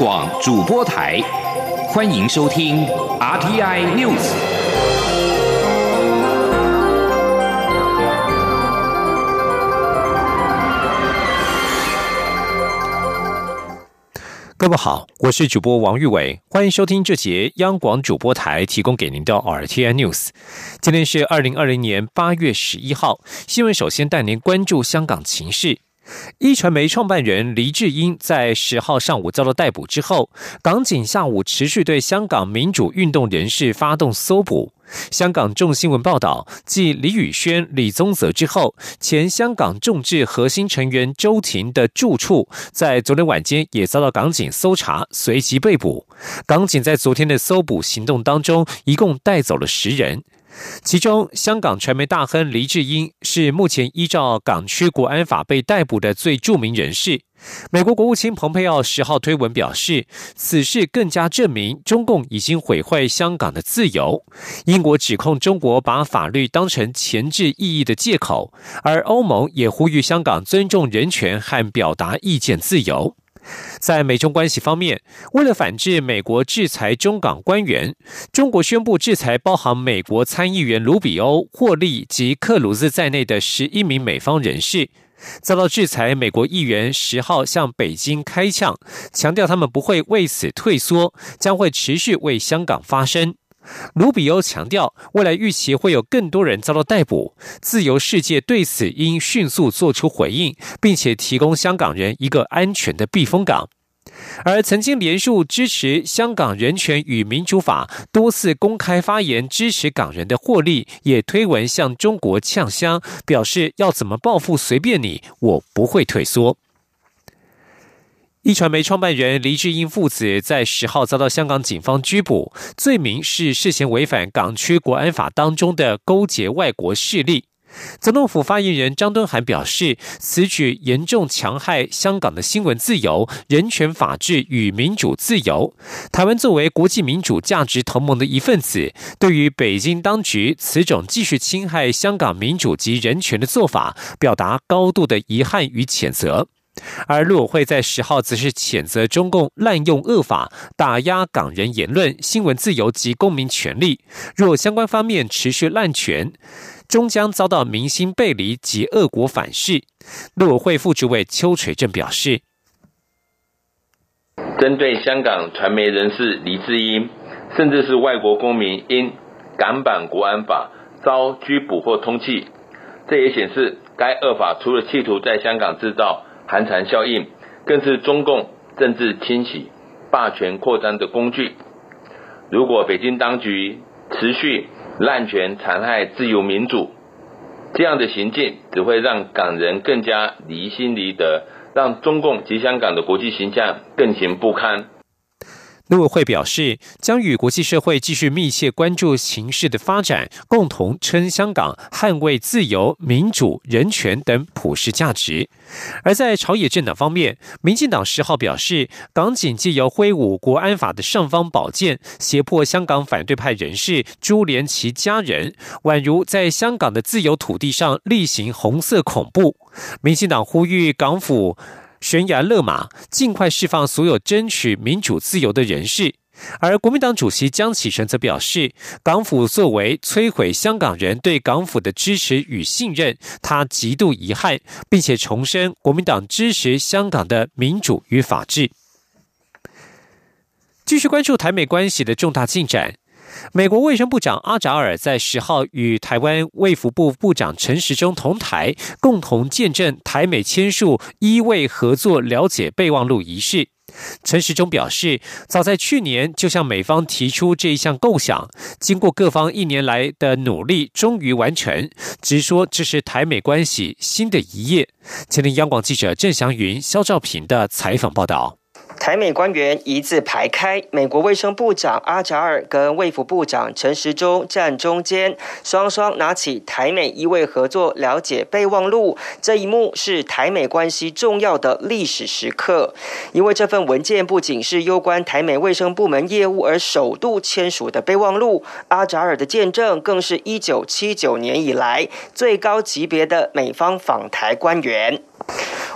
广主播台，欢迎收听 RTI News。各位好，我是主播王玉伟，欢迎收听这节央广主播台提供给您的 RTI News。今天是二零二零年八月十一号，新闻首先带您关注香港情势。一传媒创办人黎智英在十号上午遭到逮捕之后，港警下午持续对香港民主运动人士发动搜捕。香港众新闻报道，继李宇轩、李宗泽之后，前香港众志核心成员周庭的住处，在昨天晚间也遭到港警搜查，随即被捕。港警在昨天的搜捕行动当中，一共带走了十人。其中，香港传媒大亨黎智英是目前依照港区国安法被逮捕的最著名人士。美国国务卿蓬佩奥十号推文表示，此事更加证明中共已经毁坏香港的自由。英国指控中国把法律当成前置意义的借口，而欧盟也呼吁香港尊重人权和表达意见自由。在美中关系方面，为了反制美国制裁中港官员，中国宣布制裁包含美国参议员卢比欧、霍利及克鲁兹在内的十一名美方人士。遭到制裁，美国议员十号向北京开枪，强调他们不会为此退缩，将会持续为香港发声。卢比欧强调，未来预期会有更多人遭到逮捕，自由世界对此应迅速做出回应，并且提供香港人一个安全的避风港。而曾经连续支持香港人权与民主法，多次公开发言支持港人的霍利，也推文向中国呛香，表示要怎么报复随便你，我不会退缩。一传媒创办人黎智英父子在十号遭到香港警方拘捕，罪名是涉嫌违反港区国安法当中的勾结外国势力。总统府发言人张敦涵表示，此举严重强害香港的新闻自由、人权、法治与民主自由。台湾作为国际民主价值同盟的一份子，对于北京当局此种继续侵害香港民主及人权的做法，表达高度的遗憾与谴责。而陆委会在十号则是谴责中共滥用恶法，打压港人言论、新闻自由及公民权利。若相关方面持续滥权，终将遭到民心背离及恶果反噬。陆委会副主委邱垂正表示，针对香港传媒人士黎智英，甚至是外国公民因港版国安法遭拘捕或通缉，这也显示该恶法除了企图在香港制造。寒蝉效应更是中共政治清洗、霸权扩张的工具。如果北京当局持续滥权残害自由民主，这样的行径只会让港人更加离心离德，让中共及香港的国际形象更形不堪。陆委会表示，将与国际社会继续密切关注形势的发展，共同称香港捍卫自由、民主、人权等普世价值。而在朝野政党方面，民进党十号表示，港警借由挥舞国安法的尚方宝剑，胁迫香港反对派人士株连其家人，宛如在香港的自由土地上例行红色恐怖。民进党呼吁港府。悬崖勒马，尽快释放所有争取民主自由的人士。而国民党主席江启臣则表示，港府作为摧毁香港人对港府的支持与信任，他极度遗憾，并且重申国民党支持香港的民主与法治。继续关注台美关系的重大进展。美国卫生部长阿扎尔在十号与台湾卫福部部长陈时中同台，共同见证台美签署医卫合作了解备忘录仪式。陈时中表示，早在去年就向美方提出这一项构想，经过各方一年来的努力，终于完成。直说这是台美关系新的一页。前听央广记者郑祥云、肖兆平的采访报道。台美官员一字排开，美国卫生部长阿扎尔跟卫福部长陈时中站中间，双双拿起台美医卫合作了解备忘录。这一幕是台美关系重要的历史时刻，因为这份文件不仅是攸关台美卫生部门业务而首度签署的备忘录，阿扎尔的见证更是一九七九年以来最高级别的美方访台官员。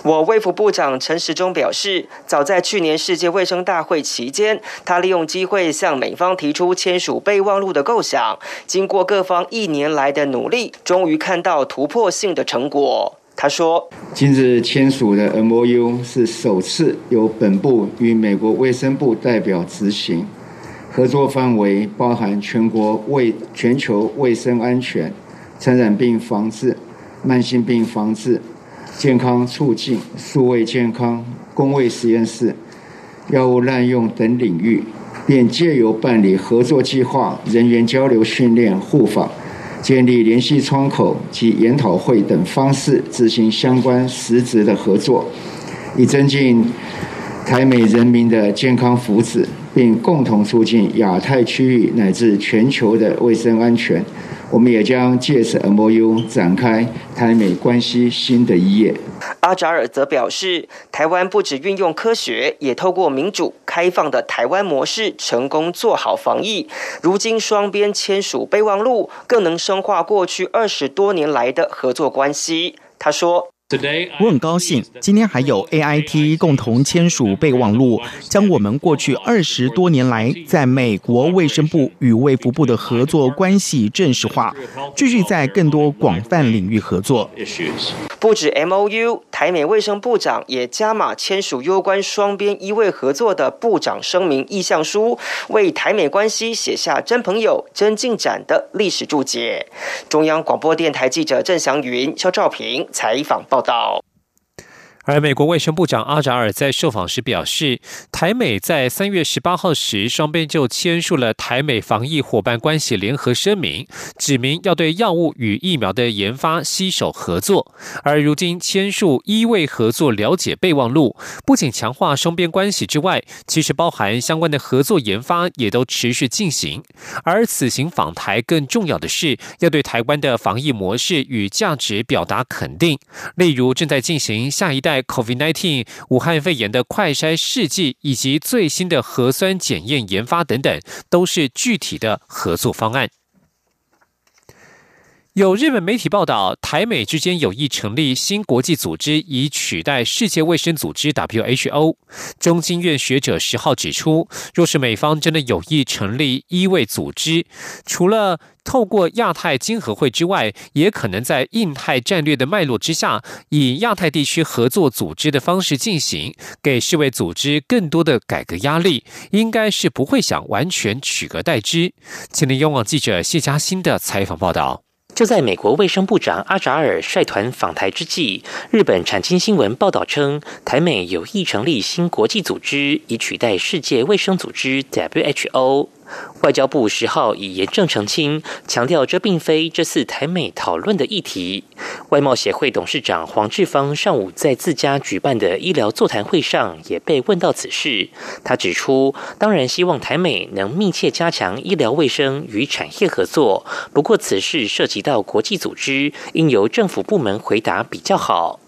我卫福部长陈时中表示，早在去年世界卫生大会期间，他利用机会向美方提出签署备忘录的构想。经过各方一年来的努力，终于看到突破性的成果。他说：“今日签署的 M O U 是首次由本部与美国卫生部代表执行，合作范围包含全国卫、全球卫生安全、传染病防治、慢性病防治。”健康促进、数位健康、公卫实验室、药物滥用等领域，便借由办理合作计划、人员交流训练、互访、建立联系窗口及研讨会等方式，执行相关实质的合作，以增进台美人民的健康福祉，并共同促进亚太区域乃至全球的卫生安全。我们也将借此 M O U 展开台美关系新的一页。阿扎尔则表示，台湾不只运用科学，也透过民主开放的台湾模式，成功做好防疫。如今双边签署备忘录，更能深化过去二十多年来的合作关系。他说。我很高兴，今天还有 AIT 共同签署备忘录，将我们过去二十多年来在美国卫生部与卫福部的合作关系正式化，继续在更多广泛领域合作。不止 MOU，台美卫生部长也加码签署有关双边医卫合作的部长声明意向书，为台美关系写下真朋友、真进展的历史注解。中央广播电台记者郑祥云、肖兆平采访报。到。而美国卫生部长阿扎尔在受访时表示，台美在三月十八号时，双边就签署了台美防疫伙伴关系联合声明，指明要对药物与疫苗的研发携手合作。而如今签署医卫合作了解备忘录，不仅强化双边关系之外，其实包含相关的合作研发也都持续进行。而此行访台更重要的是，要对台湾的防疫模式与价值表达肯定，例如正在进行下一代。COVID-19 武汉肺炎的快筛试剂以及最新的核酸检验研发等等，都是具体的合作方案。有日本媒体报道，台美之间有意成立新国际组织，以取代世界卫生组织 （WHO）。中经院学者十号指出，若是美方真的有意成立医卫组织，除了透过亚太经合会之外，也可能在印太战略的脉络之下，以亚太地区合作组织的方式进行，给世卫组织更多的改革压力，应该是不会想完全取而代之。请听央网记者谢嘉欣的采访报道。就在美国卫生部长阿扎尔率团访台之际，日本产经新闻报道称，台美有意成立新国际组织，以取代世界卫生组织 （WHO）。外交部十号已严正澄清，强调这并非这次台美讨论的议题。外贸协会董事长黄志芳上午在自家举办的医疗座谈会上也被问到此事，他指出，当然希望台美能密切加强医疗卫生与产业合作，不过此事涉及到国际组织，应由政府部门回答比较好。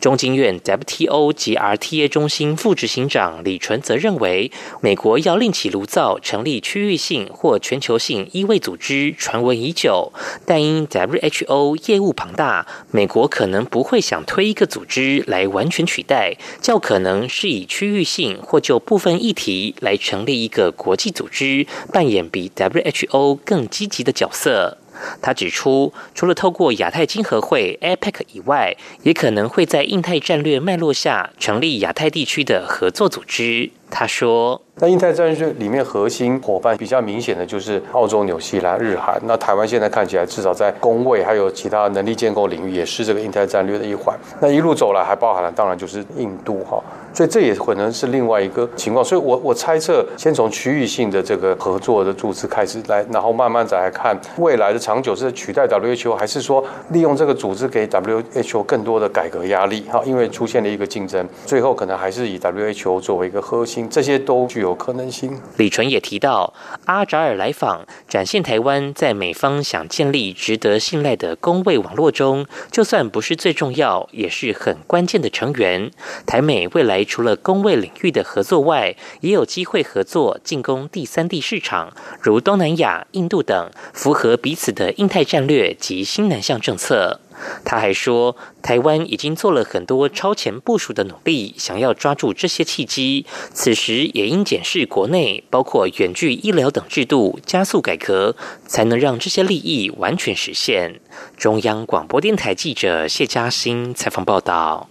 中经院 WTO 及 RTA 中心副执行长李纯则认为，美国要另起炉灶成立区域性或全球性医卫组织，传闻已久，但因 WHO 业务庞大，美国可能不会想推一个组织来完全取代，较可能是以区域性或就部分议题来成立一个国际组织，扮演比 WHO 更积极的角色。他指出，除了透过亚太经合会 （APEC） 以外，也可能会在印太战略脉络下成立亚太地区的合作组织。他说：“那印太战略里面核心伙伴比较明显的就是澳洲、纽西兰、日韩。那台湾现在看起来，至少在工位还有其他能力建构领域，也是这个印太战略的一环。那一路走来，还包含了当然就是印度哈。所以这也可能是另外一个情况。所以我我猜测，先从区域性的这个合作的组织开始来，然后慢慢再来看未来的长久是取代 WHO，还是说利用这个组织给 WHO 更多的改革压力哈？因为出现了一个竞争，最后可能还是以 WHO 作为一个核心。”这些都具有可能性。李纯也提到，阿扎尔来访，展现台湾在美方想建立值得信赖的公卫网络中，就算不是最重要，也是很关键的成员。台美未来除了公卫领域的合作外，也有机会合作进攻第三地市场，如东南亚、印度等，符合彼此的印太战略及新南向政策。他还说，台湾已经做了很多超前部署的努力，想要抓住这些契机。此时也应检视国内包括远距医疗等制度，加速改革，才能让这些利益完全实现。中央广播电台记者谢嘉欣采访报道。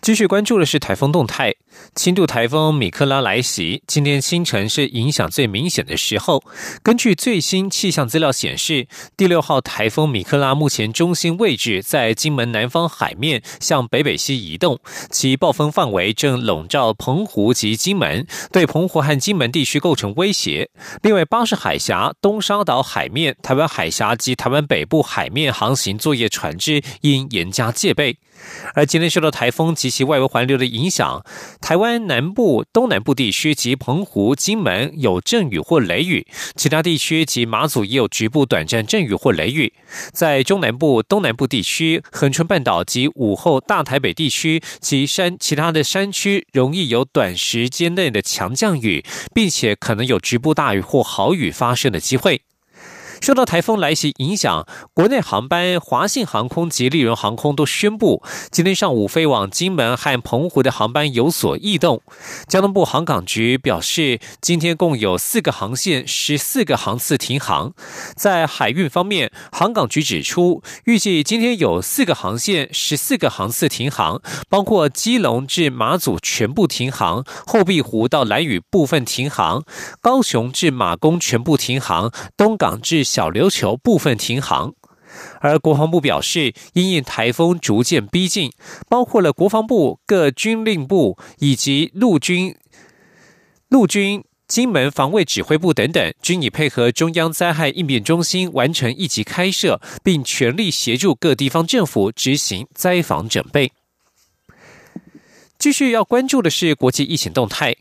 继续关注的是台风动态。轻度台风米克拉来袭，今天清晨是影响最明显的时候。根据最新气象资料显示，第六号台风米克拉目前中心位置在金门南方海面，向北北西移动，其暴风范围正笼罩澎湖及金门，对澎湖和金门地区构成威胁。另外，巴士海峡、东沙岛海面、台湾海峡及台湾北部海面航行作业船只应严加戒备。而今天受到台风及其外围环流的影响，台湾南部、东南部地区及澎湖、金门有阵雨或雷雨，其他地区及马祖也有局部短暂阵雨或雷雨。在中南部、东南部地区、恒春半岛及午后大台北地区及山其他的山区，容易有短时间内的强降雨，并且可能有局部大雨或豪雨发生的机会。受到台风来袭影响，国内航班华信航空及利荣航空都宣布，今天上午飞往金门和澎湖的航班有所异动。交通部航港局表示，今天共有四个航线、十四个航次停航。在海运方面，航港局指出，预计今天有四个航线、十四个航次停航，包括基隆至马祖全部停航，后壁湖到蓝屿部分停航，高雄至马公全部停航，东港至小琉球部分停航，而国防部表示，因应台风逐渐逼近，包括了国防部、各军令部以及陆军、陆军金门防卫指挥部等等，均已配合中央灾害应变中心完成一级开设，并全力协助各地方政府执行灾防准备。继续要关注的是国际疫情动态。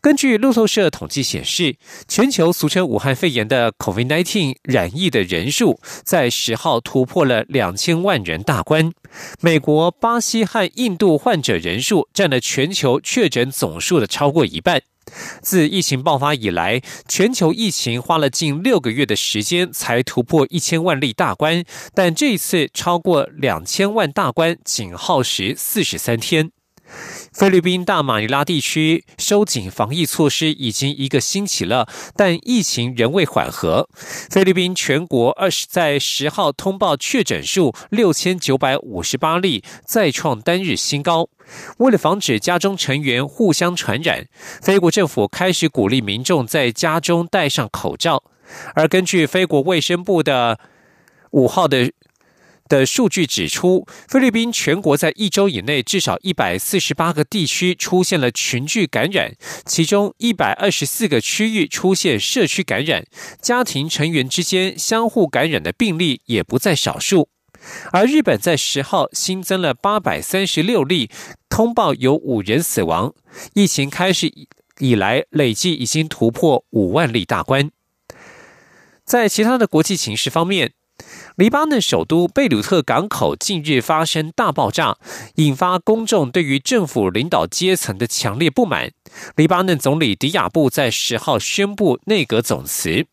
根据路透社统计显示，全球俗称武汉肺炎的 COVID-19 染疫的人数在十号突破了两千万人大关。美国、巴西和印度患者人数占了全球确诊总数的超过一半。自疫情爆发以来，全球疫情花了近六个月的时间才突破一千万例大关，但这一次超过两千万大关仅耗时四十三天。菲律宾大马尼拉地区收紧防疫措施已经一个星期了，但疫情仍未缓和。菲律宾全国二十在十号通报确诊数六千九百五十八例，再创单日新高。为了防止家中成员互相传染，菲国政府开始鼓励民众在家中戴上口罩。而根据菲国卫生部的五号的。的数据指出，菲律宾全国在一周以内至少一百四十八个地区出现了群聚感染，其中一百二十四个区域出现社区感染，家庭成员之间相互感染的病例也不在少数。而日本在十号新增了八百三十六例，通报有五人死亡，疫情开始以来累计已经突破五万例大关。在其他的国际形势方面。黎巴嫩首都贝鲁特港口近日发生大爆炸，引发公众对于政府领导阶层的强烈不满。黎巴嫩总理迪亚布在十号宣布内阁总辞。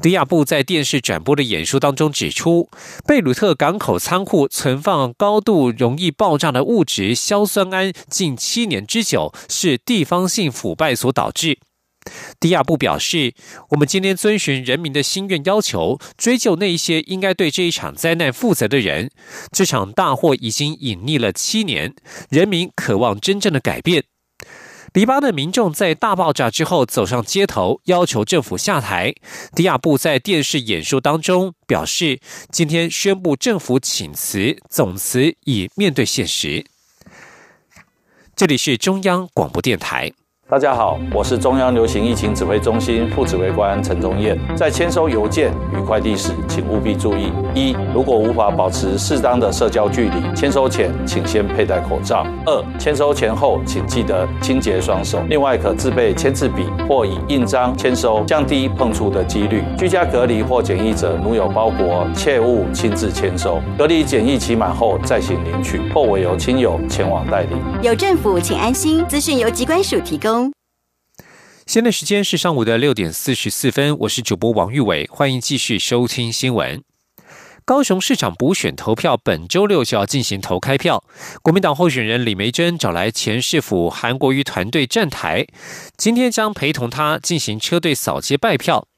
迪亚布在电视转播的演说当中指出，贝鲁特港口仓库存放高度容易爆炸的物质硝酸铵近七年之久，是地方性腐败所导致。迪亚布表示：“我们今天遵循人民的心愿要求，追究那一些应该对这一场灾难负责的人。这场大祸已经隐匿了七年，人民渴望真正的改变。”黎巴嫩民众在大爆炸之后走上街头，要求政府下台。迪亚布在电视演说当中表示：“今天宣布政府请辞，总辞以面对现实。”这里是中央广播电台。大家好，我是中央流行疫情指挥中心副指挥官陈宗彦。在签收邮件与快递时，请务必注意：一、如果无法保持适当的社交距离，签收前请先佩戴口罩；二、签收前后请记得清洁双手。另外，可自备签字笔或以印章签收，降低碰触的几率。居家隔离或检疫者，如有包裹，切勿亲自签收。隔离检疫期满后再行领取，或委由亲友前往代理。有政府，请安心。资讯由机关署提供。现在时间是上午的六点四十四分，我是主播王玉伟，欢迎继续收听新闻。高雄市长补选投票本周六就要进行投开票，国民党候选人李梅珍找来前市府韩国瑜团队站台，今天将陪同他进行车队扫街拜票。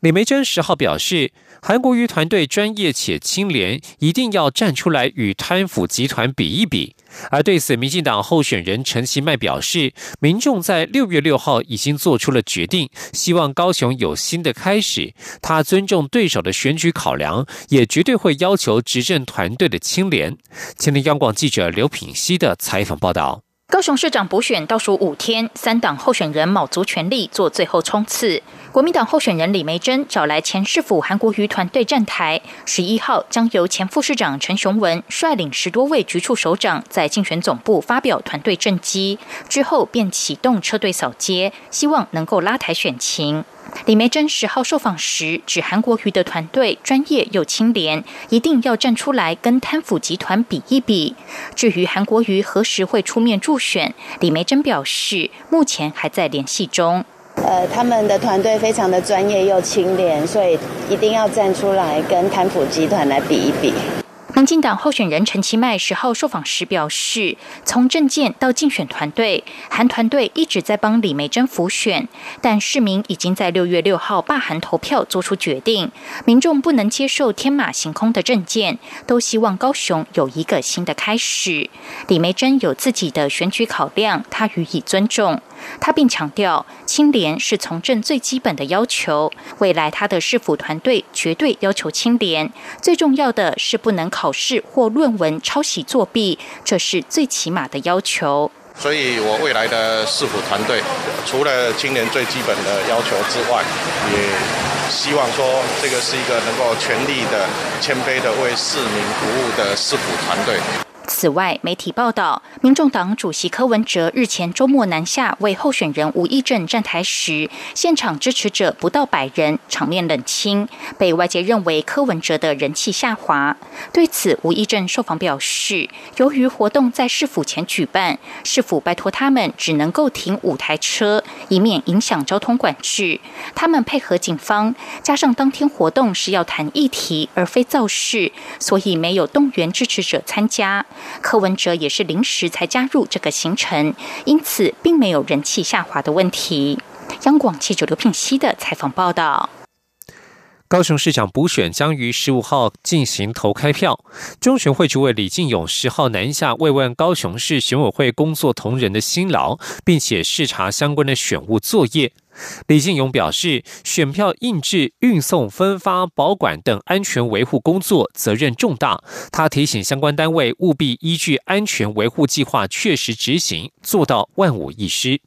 李梅珍十号表示。韩国瑜团队专业且清廉，一定要站出来与贪腐集团比一比。而对此，民进党候选人陈其迈表示，民众在六月六号已经做出了决定，希望高雄有新的开始。他尊重对手的选举考量，也绝对会要求执政团队的清廉。前天央广记者刘品熙的采访报道。高雄市长补选倒数五天，三党候选人卯足全力做最后冲刺。国民党候选人李梅珍找来前市府韩国瑜团队站台，十一号将由前副市长陈雄文率领十多位局处首长在竞选总部发表团队政绩，之后便启动车队扫街，希望能够拉抬选情。李梅珍十号受访时指，韩国瑜的团队专业又清廉，一定要站出来跟贪腐集团比一比。至于韩国瑜何时会出面助选，李梅珍表示，目前还在联系中。呃，他们的团队非常的专业又清廉，所以一定要站出来跟贪腐集团来比一比。民进党候选人陈其迈十号受访时表示，从政见到竞选团队，韩团队一直在帮李梅珍辅选，但市民已经在六月六号罢韩投票做出决定，民众不能接受天马行空的政见，都希望高雄有一个新的开始。李梅珍有自己的选举考量，他予以尊重。他并强调，清廉是从政最基本的要求。未来他的市府团队绝对要求清廉，最重要的是不能考试或论文抄袭作弊，这是最起码的要求。所以我未来的市府团队，除了清廉最基本的要求之外，也希望说这个是一个能够全力的、谦卑的为市民服务的市府团队。此外，媒体报道，民众党主席柯文哲日前周末南下为候选人吴益政站台时，现场支持者不到百人，场面冷清，被外界认为柯文哲的人气下滑。对此，吴益政受访表示，由于活动在市府前举办，市府拜托他们只能够停五台车，以免影响交通管制。他们配合警方，加上当天活动是要谈议题而非造势，所以没有动员支持者参加。柯文哲也是临时才加入这个行程，因此并没有人气下滑的问题。央广记者刘品熙的采访报道。高雄市长补选将于十五号进行投开票，中选会主委李进勇十号南下慰问高雄市选委会工作同仁的辛劳，并且视察相关的选务作业。李进勇表示，选票印制、运送、分发、保管等安全维护工作责任重大。他提醒相关单位务必依据安全维护计划确实执行，做到万无一失。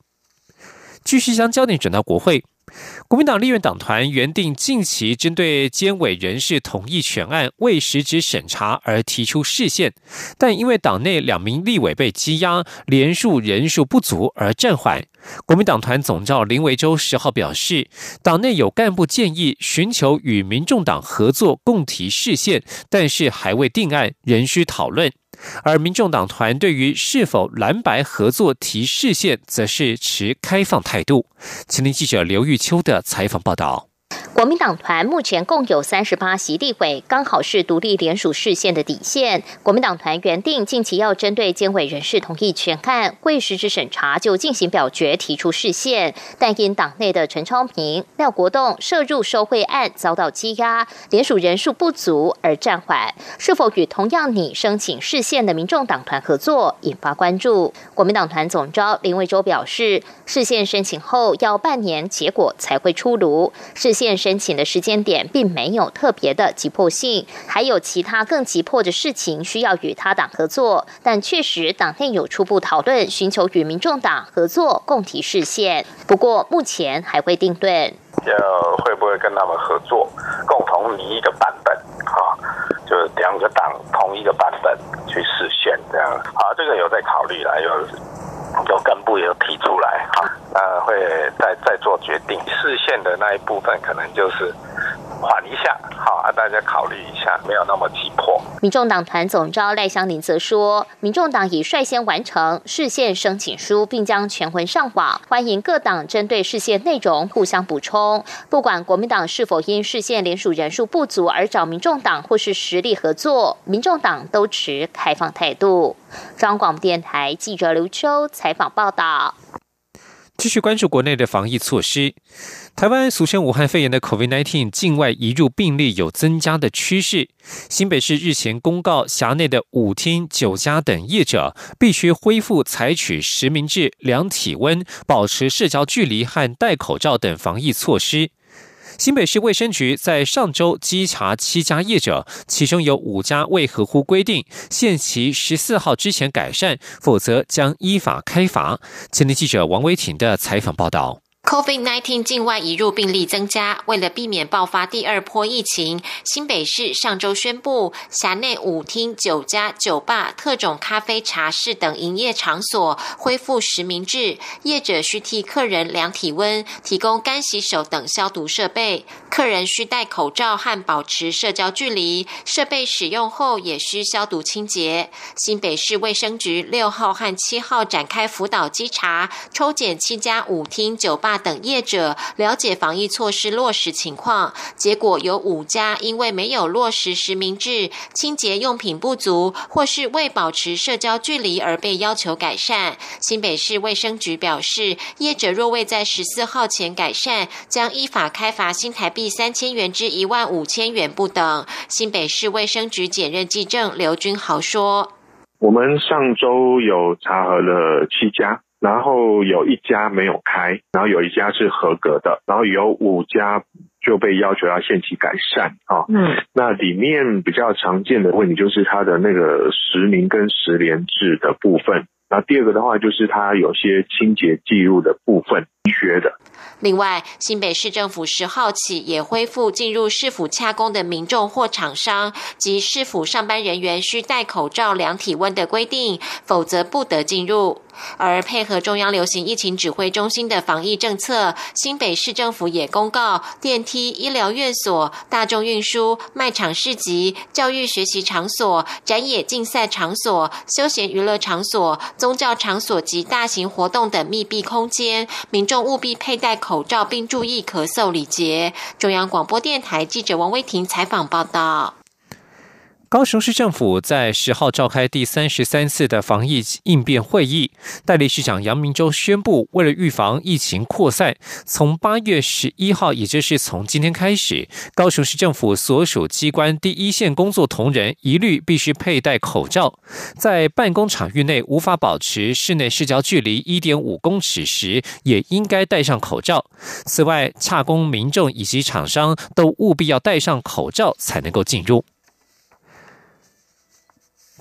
继续将焦点转到国会。国民党立院党团原定近期针对监委人事同意权案未实质审查而提出释宪，但因为党内两名立委被羁押，连数人数不足而暂缓。国民党团总召林维洲十号表示，党内有干部建议寻求与民众党合作共提释宪，但是还未定案，仍需讨论。而民众党团对于是否蓝白合作提视线，则是持开放态度。请听记者刘玉秋的采访报道。国民党团目前共有三十八席地委，刚好是独立联署视线的底线。国民党团原定近期要针对监委人事同意全案未实质审查就进行表决提出视线，但因党内的陈超平、廖国栋涉入受贿案遭到羁押，联署人数不足而暂缓。是否与同样拟申请视线的民众党团合作，引发关注。国民党团总召林维洲表示，视线申请后要半年结果才会出炉，视线申。请的时间点并没有特别的急迫性，还有其他更急迫的事情需要与他党合作，但确实党内有初步讨论，寻求与民众党合作共提视线，不过目前还会定论。要会不会跟他们合作，共同拟一个版本，哈，就是两个党同一个版本去实现这样，好，这个有在考虑了，有。有干部也有提出来，啊，那会再再做决定。视线的那一部分，可能就是缓一下，好啊，大家考虑一下，没有那么急迫。民众党团总召赖香林则说，民众党已率先完成视线申请书，并将全文上网，欢迎各党针对视线内容互相补充。不管国民党是否因视线联署人数不足而找民众党或是实力合作，民众党都持开放态度。中央广播电台记者刘秋采访报道。继续关注国内的防疫措施。台湾俗称武汉肺炎的 COVID-19 境外移入病例有增加的趋势。新北市日前公告，辖内的舞厅、酒家等业者必须恢复采取实名制、量体温、保持社交距离和戴口罩等防疫措施。新北市卫生局在上周稽查七家业者，其中有五家未合乎规定，限期十四号之前改善，否则将依法开罚。前天记者王维婷的采访报道。COVID-19 境外移入病例增加，为了避免爆发第二波疫情，新北市上周宣布，辖内舞厅、酒家、酒吧、特种咖啡茶室等营业场所恢复实名制，业者需替客人量体温、提供干洗手等消毒设备，客人需戴口罩和保持社交距离，设备使用后也需消毒清洁。新北市卫生局六号和七号展开辅导稽查，抽检七家舞厅、酒吧。等业者了解防疫措施落实情况，结果有五家因为没有落实实名制、清洁用品不足，或是未保持社交距离而被要求改善。新北市卫生局表示，业者若未在十四号前改善，将依法开罚新台币三千元至一万五千元不等。新北市卫生局检任技正刘君豪说：“我们上周有查核了七家。”然后有一家没有开，然后有一家是合格的，然后有五家就被要求要限期改善啊。嗯，那里面比较常见的问题就是它的那个实名跟实联制的部分。那第二个的话，就是它有些清洁记录的部分缺的。另外，新北市政府十号起也恢复进入市府洽公的民众或厂商及市府上班人员需戴口罩量体温的规定，否则不得进入。而配合中央流行疫情指挥中心的防疫政策，新北市政府也公告，电梯、医疗院所、大众运输、卖场市集、教育学习场所、展野竞赛场所、休闲娱乐场所、宗教场所及大型活动等密闭空间，民众务必佩戴口罩，并注意咳嗽礼节。中央广播电台记者王威婷采访报道。高雄市政府在十号召开第三十三次的防疫应变会议，代理市长杨明洲宣布，为了预防疫情扩散，从八月十一号，也就是从今天开始，高雄市政府所属机关第一线工作同仁一律必须佩戴口罩，在办公场域内无法保持室内社交距离一点五公尺时，也应该戴上口罩。此外，洽工民众以及厂商都务必要戴上口罩才能够进入。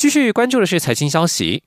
继续关注的是财经消息。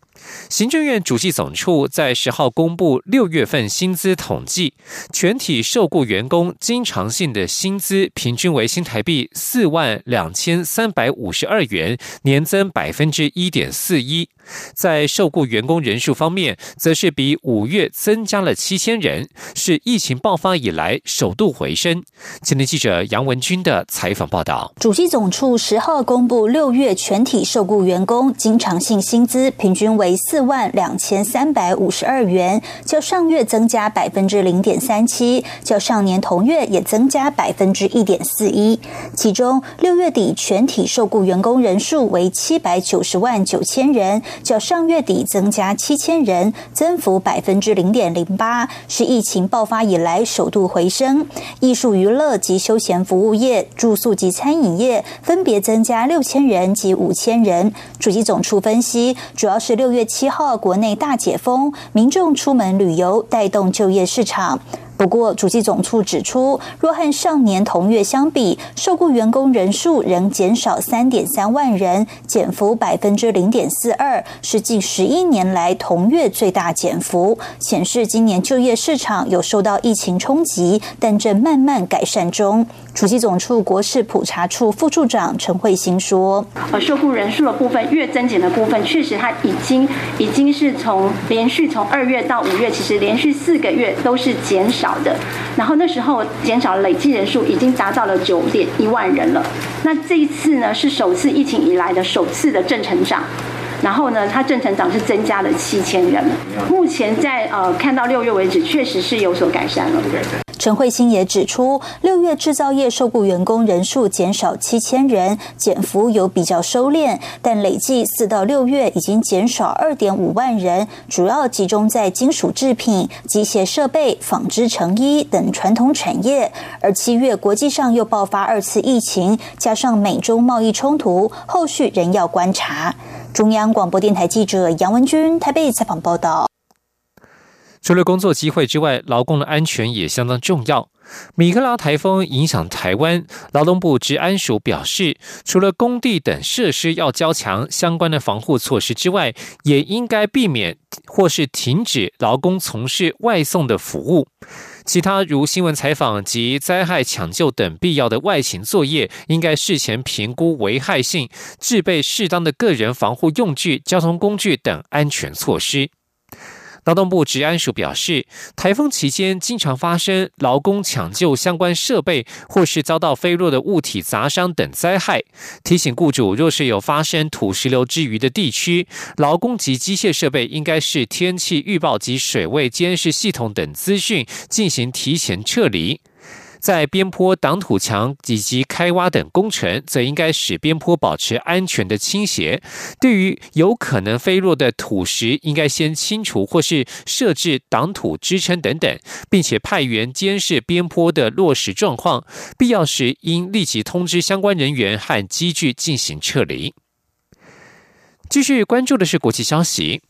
行政院主计总处在十号公布六月份薪资统计，全体受雇员工经常性的薪资平均为新台币四万两千三百五十二元，年增百分之一点四一。在受雇员工人数方面，则是比五月增加了七千人，是疫情爆发以来首度回升。今天记者杨文军的采访报道。主计总处十号公布六月全体受雇员工经常性薪资平均为四万两千三百五十二元，较上月增加百分之零点三七，较上年同月也增加百分之一点四一。其中六月底全体受雇员工人数为七百九十万九千人。较上月底增加七千人，增幅百分之零点零八，是疫情爆发以来首度回升。艺术娱乐及休闲服务业、住宿及餐饮业分别增加六千人及五千人。主机总处分析，主要是六月七号国内大解封，民众出门旅游带动就业市场。不过，主计总处指出，若和上年同月相比，受雇员工人数仍减少三点三万人，减幅百分之零点四二，是近十一年来同月最大减幅，显示今年就业市场有受到疫情冲击，但正慢慢改善中。主计总处国事普查处副处长陈慧欣说：“呃，受雇人数的部分，月增减的部分，确实它已经已经是从连续从二月到五月，其实连续四个月都是减少。”少的。然后那时候减少累计人数已经达到了九点一万人了。那这一次呢，是首次疫情以来的首次的正成长。然后呢，它正成长是增加了七千人。目前在呃看到六月为止，确实是有所改善了。陈慧欣也指出，六月制造业受雇员工人数减少七千人，减幅有比较收敛，但累计四到六月已经减少二点五万人，主要集中在金属制品、机械设备、纺织成衣等传统产业。而七月国际上又爆发二次疫情，加上美中贸易冲突，后续仍要观察。中央广播电台记者杨文君台北采访报道。除了工作机会之外，劳工的安全也相当重要。米克拉台风影响台湾，劳动部治安署表示，除了工地等设施要加强相关的防护措施之外，也应该避免或是停止劳工从事外送的服务。其他如新闻采访及灾害抢救等必要的外勤作业，应该事前评估危害性，制备适当的个人防护用具、交通工具等安全措施。劳动部治安署表示，台风期间经常发生劳工抢救相关设备或是遭到飞落的物体砸伤等灾害，提醒雇主若是有发生土石流之余的地区，劳工及机械设备应该是天气预报及水位监视系统等资讯进行提前撤离。在边坡挡土墙以及开挖等工程，则应该使边坡保持安全的倾斜。对于有可能飞落的土石，应该先清除或是设置挡土支撑等等，并且派员监视边坡的落实状况。必要时，应立即通知相关人员和机具进行撤离。继续关注的是国际消息。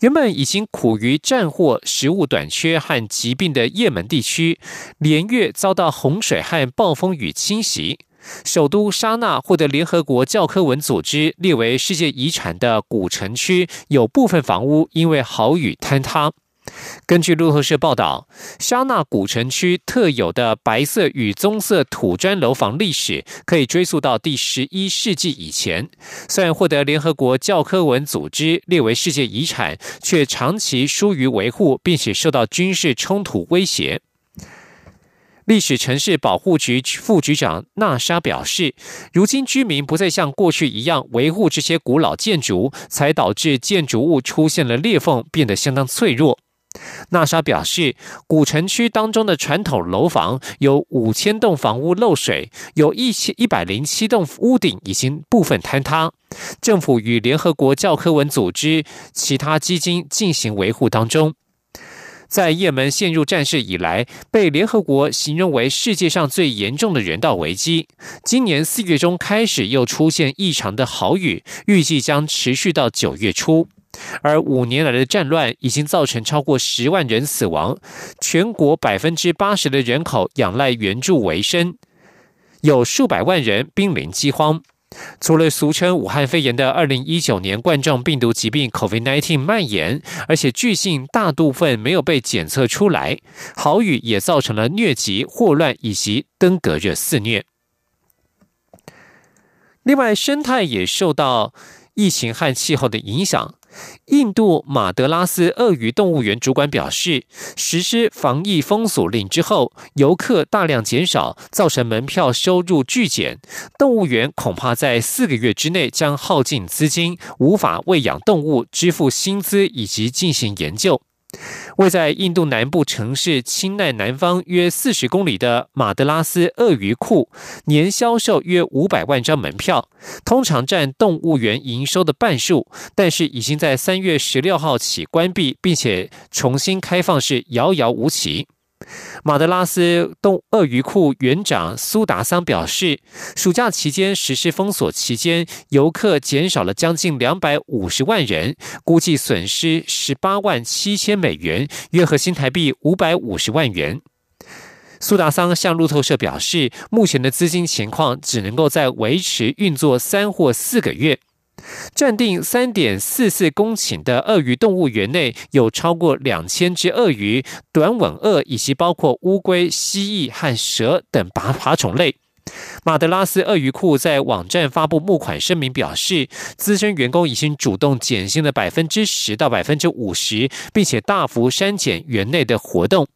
原本已经苦于战火、食物短缺和疾病的也门地区，连月遭到洪水和暴风雨侵袭。首都沙那获得联合国教科文组织列为世界遗产的古城区，有部分房屋因为豪雨坍塌。根据路透社报道，沙纳古城区特有的白色与棕色土砖楼房历史可以追溯到第十一世纪以前。虽然获得联合国教科文组织列为世界遗产，却长期疏于维护，并且受到军事冲突威胁。历史城市保护局副局长纳莎表示，如今居民不再像过去一样维护这些古老建筑，才导致建筑物出现了裂缝，变得相当脆弱。纳莎表示，古城区当中的传统楼房有五千栋房屋漏水，有一千一百零七栋屋顶已经部分坍塌。政府与联合国教科文组织其他基金进行维护当中。在也门陷入战事以来，被联合国形容为世界上最严重的人道危机。今年四月中开始又出现异常的豪雨，预计将持续到九月初。而五年来的战乱已经造成超过十万人死亡，全国百分之八十的人口仰赖援助为生，有数百万人濒临饥荒。除了俗称武汉肺炎的二零一九年冠状病毒疾病 （COVID-19） 蔓延，而且巨性大部分没有被检测出来，豪雨也造成了疟疾、霍乱以及登革热肆虐。另外，生态也受到疫情和气候的影响。印度马德拉斯鳄鱼动物园主管表示，实施防疫封锁令之后，游客大量减少，造成门票收入巨减。动物园恐怕在四个月之内将耗尽资金，无法喂养动物、支付薪资以及进行研究。位在印度南部城市钦奈南方约四十公里的马德拉斯鳄鱼库，年销售约五百万张门票，通常占动物园营收的半数，但是已经在三月十六号起关闭，并且重新开放是遥遥无期。马德拉斯动鳄鱼库园长苏达桑表示，暑假期间实施封锁期间，游客减少了将近两百五十万人，估计损失十八万七千美元，约合新台币五百五十万元。苏达桑向路透社表示，目前的资金情况只能够在维持运作三或四个月。暂定三点四四公顷的鳄鱼动物园内有超过两千只鳄鱼、短吻鳄以及包括乌龟、蜥蜴和蛇等爬爬虫类。马德拉斯鳄鱼库在网站发布募款声明，表示资深员工已经主动减薪了百分之十到百分之五十，并且大幅删减园内的活动。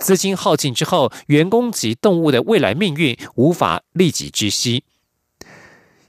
资金耗尽之后，员工及动物的未来命运无法立即知悉。